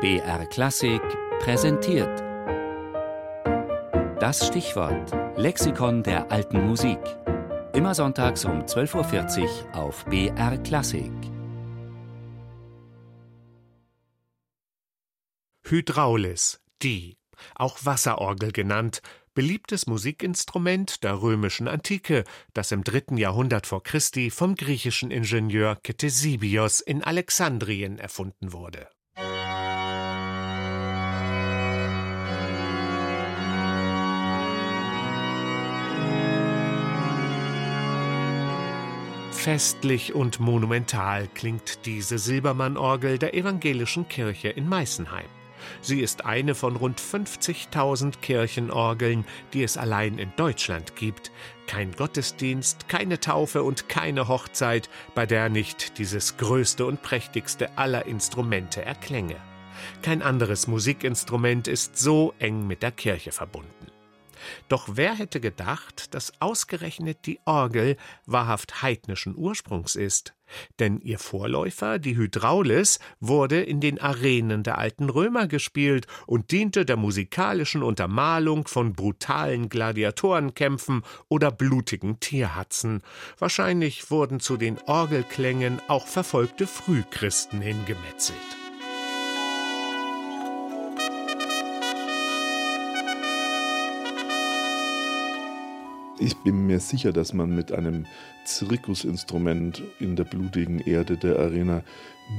BR Klassik präsentiert. Das Stichwort Lexikon der alten Musik. Immer sonntags um 12.40 Uhr auf BR Klassik. Hydraulis, die, auch Wasserorgel genannt, beliebtes Musikinstrument der römischen Antike, das im dritten Jahrhundert vor Christi vom griechischen Ingenieur Ktesibios in Alexandrien erfunden wurde. Festlich und monumental klingt diese Silbermann-Orgel der evangelischen Kirche in Meißenheim. Sie ist eine von rund 50.000 Kirchenorgeln, die es allein in Deutschland gibt. Kein Gottesdienst, keine Taufe und keine Hochzeit, bei der nicht dieses größte und prächtigste aller Instrumente erklänge. Kein anderes Musikinstrument ist so eng mit der Kirche verbunden. Doch wer hätte gedacht, dass ausgerechnet die Orgel wahrhaft heidnischen Ursprungs ist? Denn ihr Vorläufer, die Hydraulis, wurde in den Arenen der alten Römer gespielt und diente der musikalischen Untermalung von brutalen Gladiatorenkämpfen oder blutigen Tierhatzen. Wahrscheinlich wurden zu den Orgelklängen auch verfolgte Frühchristen hingemetzelt. Ich bin mir sicher, dass man mit einem Zirkusinstrument in der blutigen Erde der Arena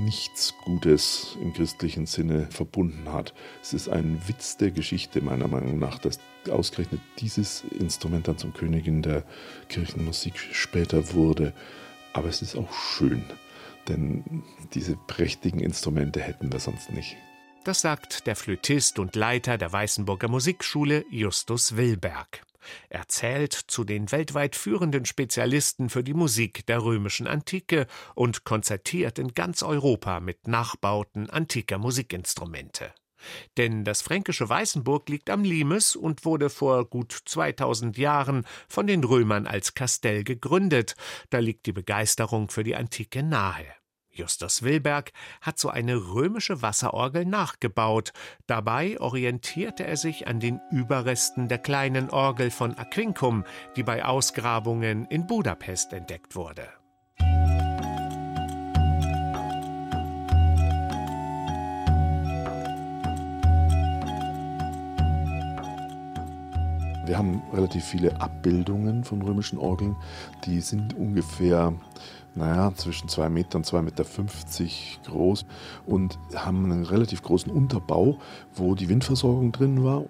nichts Gutes im christlichen Sinne verbunden hat. Es ist ein Witz der Geschichte meiner Meinung nach, dass ausgerechnet dieses Instrument dann zum Königin der Kirchenmusik später wurde. Aber es ist auch schön, denn diese prächtigen Instrumente hätten wir sonst nicht. Das sagt der Flötist und Leiter der Weißenburger Musikschule Justus Willberg. Er zählt zu den weltweit führenden Spezialisten für die Musik der römischen Antike und konzertiert in ganz Europa mit Nachbauten antiker Musikinstrumente. Denn das fränkische Weißenburg liegt am Limes und wurde vor gut 2000 Jahren von den Römern als Kastell gegründet. Da liegt die Begeisterung für die Antike nahe. Justus Wilberg hat so eine römische Wasserorgel nachgebaut. Dabei orientierte er sich an den Überresten der kleinen Orgel von Aquincum, die bei Ausgrabungen in Budapest entdeckt wurde. Wir haben relativ viele Abbildungen von römischen Orgeln. Die sind ungefähr naja, zwischen 2 Meter und 2,50 Meter groß und haben einen relativ großen Unterbau, wo die Windversorgung drin war.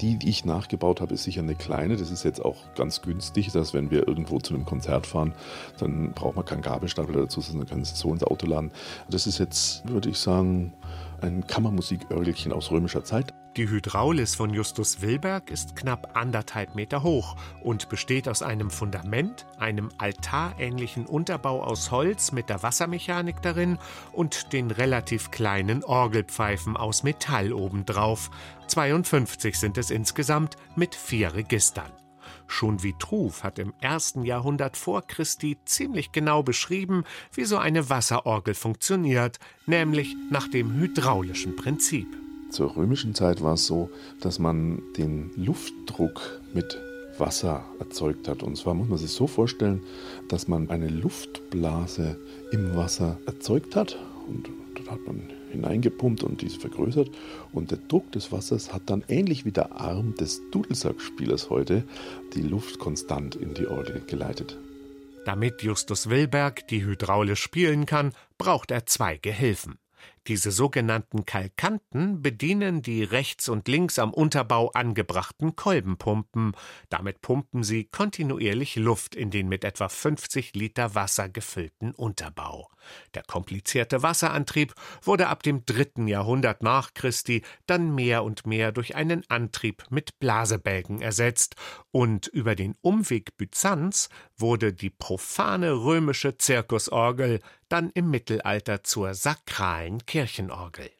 Die, die ich nachgebaut habe, ist sicher eine kleine. Das ist jetzt auch ganz günstig, dass wenn wir irgendwo zu einem Konzert fahren, dann braucht man keinen Gabelstapel dazu, sondern können es so ins Auto laden. Das ist jetzt, würde ich sagen, ein Kammermusikörgelchen aus römischer Zeit. Die Hydraulis von Justus Wilberg ist knapp anderthalb Meter hoch und besteht aus einem Fundament, einem altarähnlichen Unterbau aus Holz mit der Wassermechanik darin und den relativ kleinen Orgelpfeifen aus Metall obendrauf. 52 sind es insgesamt mit vier Registern. Schon Vitruv hat im ersten Jahrhundert vor Christi ziemlich genau beschrieben, wie so eine Wasserorgel funktioniert, nämlich nach dem hydraulischen Prinzip. Zur römischen Zeit war es so, dass man den Luftdruck mit Wasser erzeugt hat. Und zwar muss man sich so vorstellen, dass man eine Luftblase im Wasser erzeugt hat und dort hat man hineingepumpt und diese vergrößert. Und der Druck des Wassers hat dann ähnlich wie der Arm des Dudelsackspielers heute die Luft konstant in die Orgel geleitet. Damit Justus Wilberg die hydraulisch spielen kann, braucht er zwei Gehilfen. Diese sogenannten Kalkanten bedienen die rechts und links am Unterbau angebrachten Kolbenpumpen. Damit pumpen sie kontinuierlich Luft in den mit etwa 50 Liter Wasser gefüllten Unterbau. Der komplizierte Wasserantrieb wurde ab dem dritten Jahrhundert nach Christi dann mehr und mehr durch einen Antrieb mit Blasebälgen ersetzt, und über den Umweg Byzanz wurde die profane römische Zirkusorgel dann im Mittelalter zur sakralen Kirchenorgel